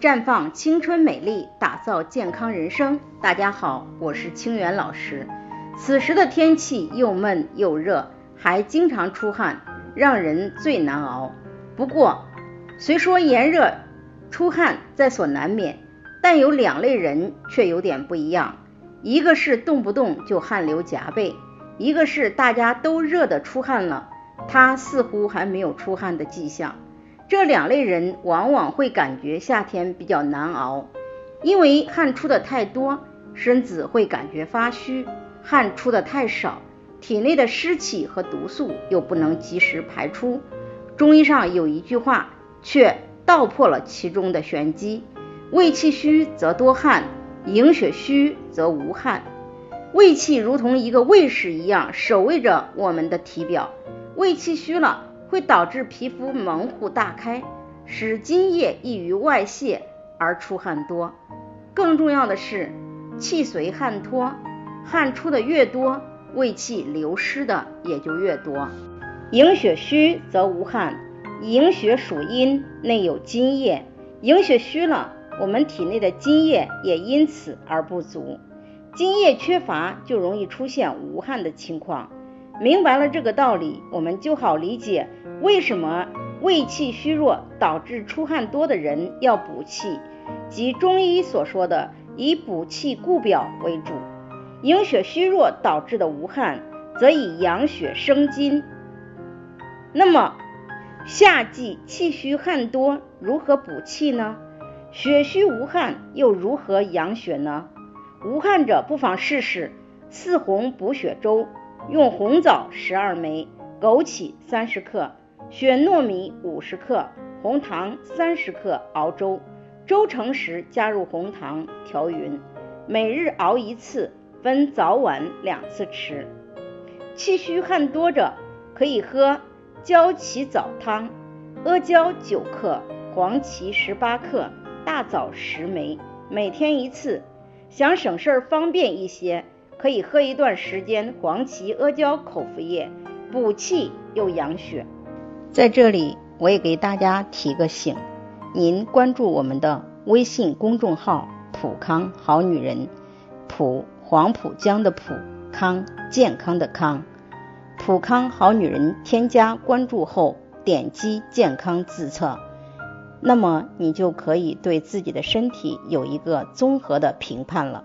绽放青春美丽，打造健康人生。大家好，我是清源老师。此时的天气又闷又热，还经常出汗，让人最难熬。不过，虽说炎热出汗在所难免，但有两类人却有点不一样。一个是动不动就汗流浃背，一个是大家都热得出汗了，他似乎还没有出汗的迹象。这两类人往往会感觉夏天比较难熬，因为汗出的太多，身子会感觉发虚；汗出的太少，体内的湿气和毒素又不能及时排出。中医上有一句话，却道破了其中的玄机：胃气虚则多汗，营血虚则无汗。胃气如同一个卫士一样，守卫着我们的体表。胃气虚了。会导致皮肤门户大开，使津液易于外泄而出汗多。更重要的是，气随汗脱，汗出的越多，胃气流失的也就越多。营血虚则无汗，营血属阴，内有津液，营血虚了，我们体内的津液也因此而不足，津液缺乏就容易出现无汗的情况。明白了这个道理，我们就好理解为什么胃气虚弱导致出汗多的人要补气，即中医所说的以补气固表为主。营血虚弱导致的无汗，则以养血生津。那么夏季气虚汗多，如何补气呢？血虚无汗又如何养血呢？无汗者不妨试试四红补血粥。用红枣十二枚、枸杞三十克、血糯米五十克、红糖三十克熬粥。粥成时加入红糖，调匀。每日熬一次，分早晚两次吃。气虚汗多者可以喝焦起枣汤，阿胶九克，黄芪十八克，大枣十枚，每天一次。想省事儿方便一些。可以喝一段时间黄芪阿胶口服液，补气又养血。在这里，我也给大家提个醒：您关注我们的微信公众号“普康好女人”，普黄浦江的普康健康的康，普康好女人添加关注后，点击健康自测，那么你就可以对自己的身体有一个综合的评判了。